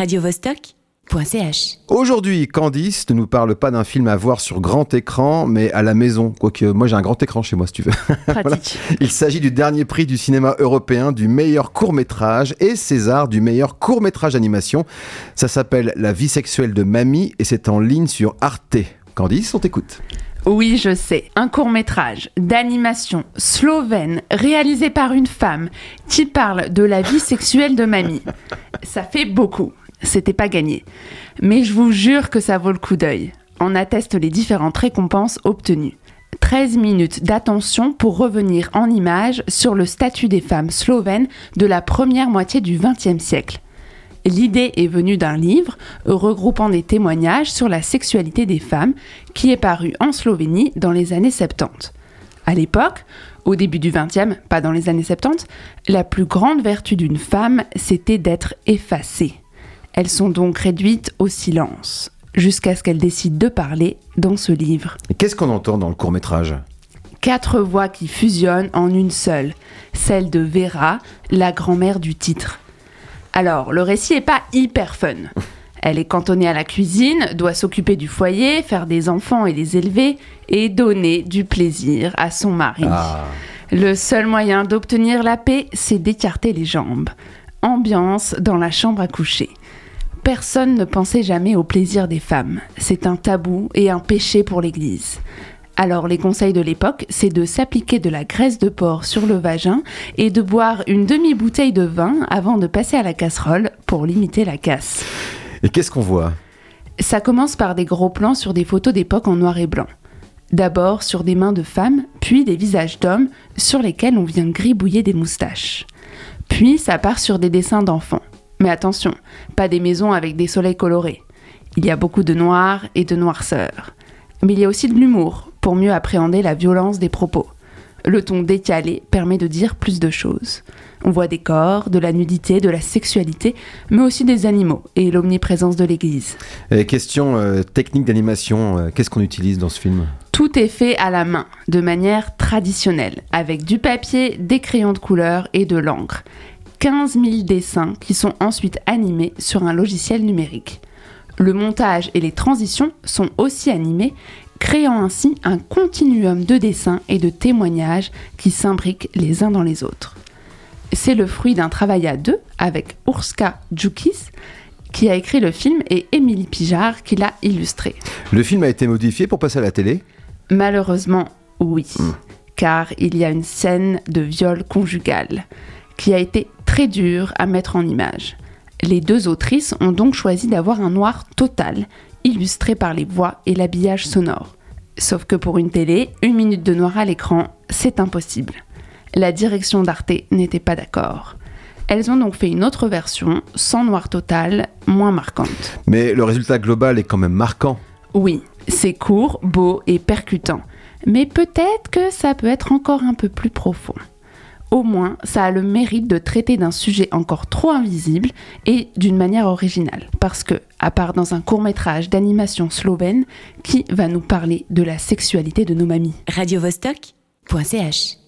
radiovostok.ch. Aujourd'hui, Candice ne nous parle pas d'un film à voir sur grand écran, mais à la maison. Quoique, moi j'ai un grand écran chez moi si tu veux. Pratique. Il s'agit du dernier prix du cinéma européen du meilleur court-métrage et César du meilleur court-métrage d'animation. Ça s'appelle La vie sexuelle de Mamie et c'est en ligne sur Arte. Candice, on t'écoute. Oui, je sais. Un court métrage d'animation slovène réalisé par une femme qui parle de la vie sexuelle de mamie. Ça fait beaucoup. C'était pas gagné. Mais je vous jure que ça vaut le coup d'œil. En attestent les différentes récompenses obtenues. 13 minutes d'attention pour revenir en images sur le statut des femmes slovènes de la première moitié du XXe siècle. L'idée est venue d'un livre regroupant des témoignages sur la sexualité des femmes qui est paru en Slovénie dans les années 70. À l'époque, au début du XXe, pas dans les années 70, la plus grande vertu d'une femme, c'était d'être effacée. Elles sont donc réduites au silence, jusqu'à ce qu'elles décident de parler dans ce livre. Qu'est-ce qu'on entend dans le court-métrage? Quatre voix qui fusionnent en une seule, celle de Vera, la grand-mère du titre. Alors, le récit est pas hyper fun. Elle est cantonnée à la cuisine, doit s'occuper du foyer, faire des enfants et les élever, et donner du plaisir à son mari. Ah. Le seul moyen d'obtenir la paix, c'est d'écarter les jambes. Ambiance dans la chambre à coucher. Personne ne pensait jamais au plaisir des femmes. C'est un tabou et un péché pour l'Église. Alors les conseils de l'époque, c'est de s'appliquer de la graisse de porc sur le vagin et de boire une demi-bouteille de vin avant de passer à la casserole pour limiter la casse. Et qu'est-ce qu'on voit? Ça commence par des gros plans sur des photos d'époque en noir et blanc. D'abord sur des mains de femmes, puis des visages d'hommes sur lesquels on vient gribouiller des moustaches. Puis ça part sur des dessins d'enfants. Mais attention, pas des maisons avec des soleils colorés. Il y a beaucoup de noir et de noirceur. Mais il y a aussi de l'humour, pour mieux appréhender la violence des propos. Le ton décalé permet de dire plus de choses. On voit des corps, de la nudité, de la sexualité, mais aussi des animaux et l'omniprésence de l'Église. Et Question euh, technique d'animation, euh, qu'est-ce qu'on utilise dans ce film? Tout est fait à la main, de manière traditionnelle, avec du papier, des crayons de couleur et de l'encre. 15 000 dessins qui sont ensuite animés sur un logiciel numérique. Le montage et les transitions sont aussi animés, créant ainsi un continuum de dessins et de témoignages qui s'imbriquent les uns dans les autres. C'est le fruit d'un travail à deux avec Urska Djukis, qui a écrit le film, et Émilie Pijard, qui l'a illustré. Le film a été modifié pour passer à la télé? Malheureusement, oui, car il y a une scène de viol conjugal qui a été très dure à mettre en image. Les deux autrices ont donc choisi d'avoir un noir total, illustré par les voix et l'habillage sonore. Sauf que pour une télé, une minute de noir à l'écran, c'est impossible. La direction d'Arte n'était pas d'accord. Elles ont donc fait une autre version, sans noir total, moins marquante. Mais le résultat global est quand même marquant. Oui, c'est court, beau et percutant. Mais peut-être que ça peut être encore un peu plus profond. Au moins, ça a le mérite de traiter d'un sujet encore trop invisible et d'une manière originale. Parce que, à part dans un court métrage d'animation slovène, qui va nous parler de la sexualité de nos mamies? Radiovostok.ch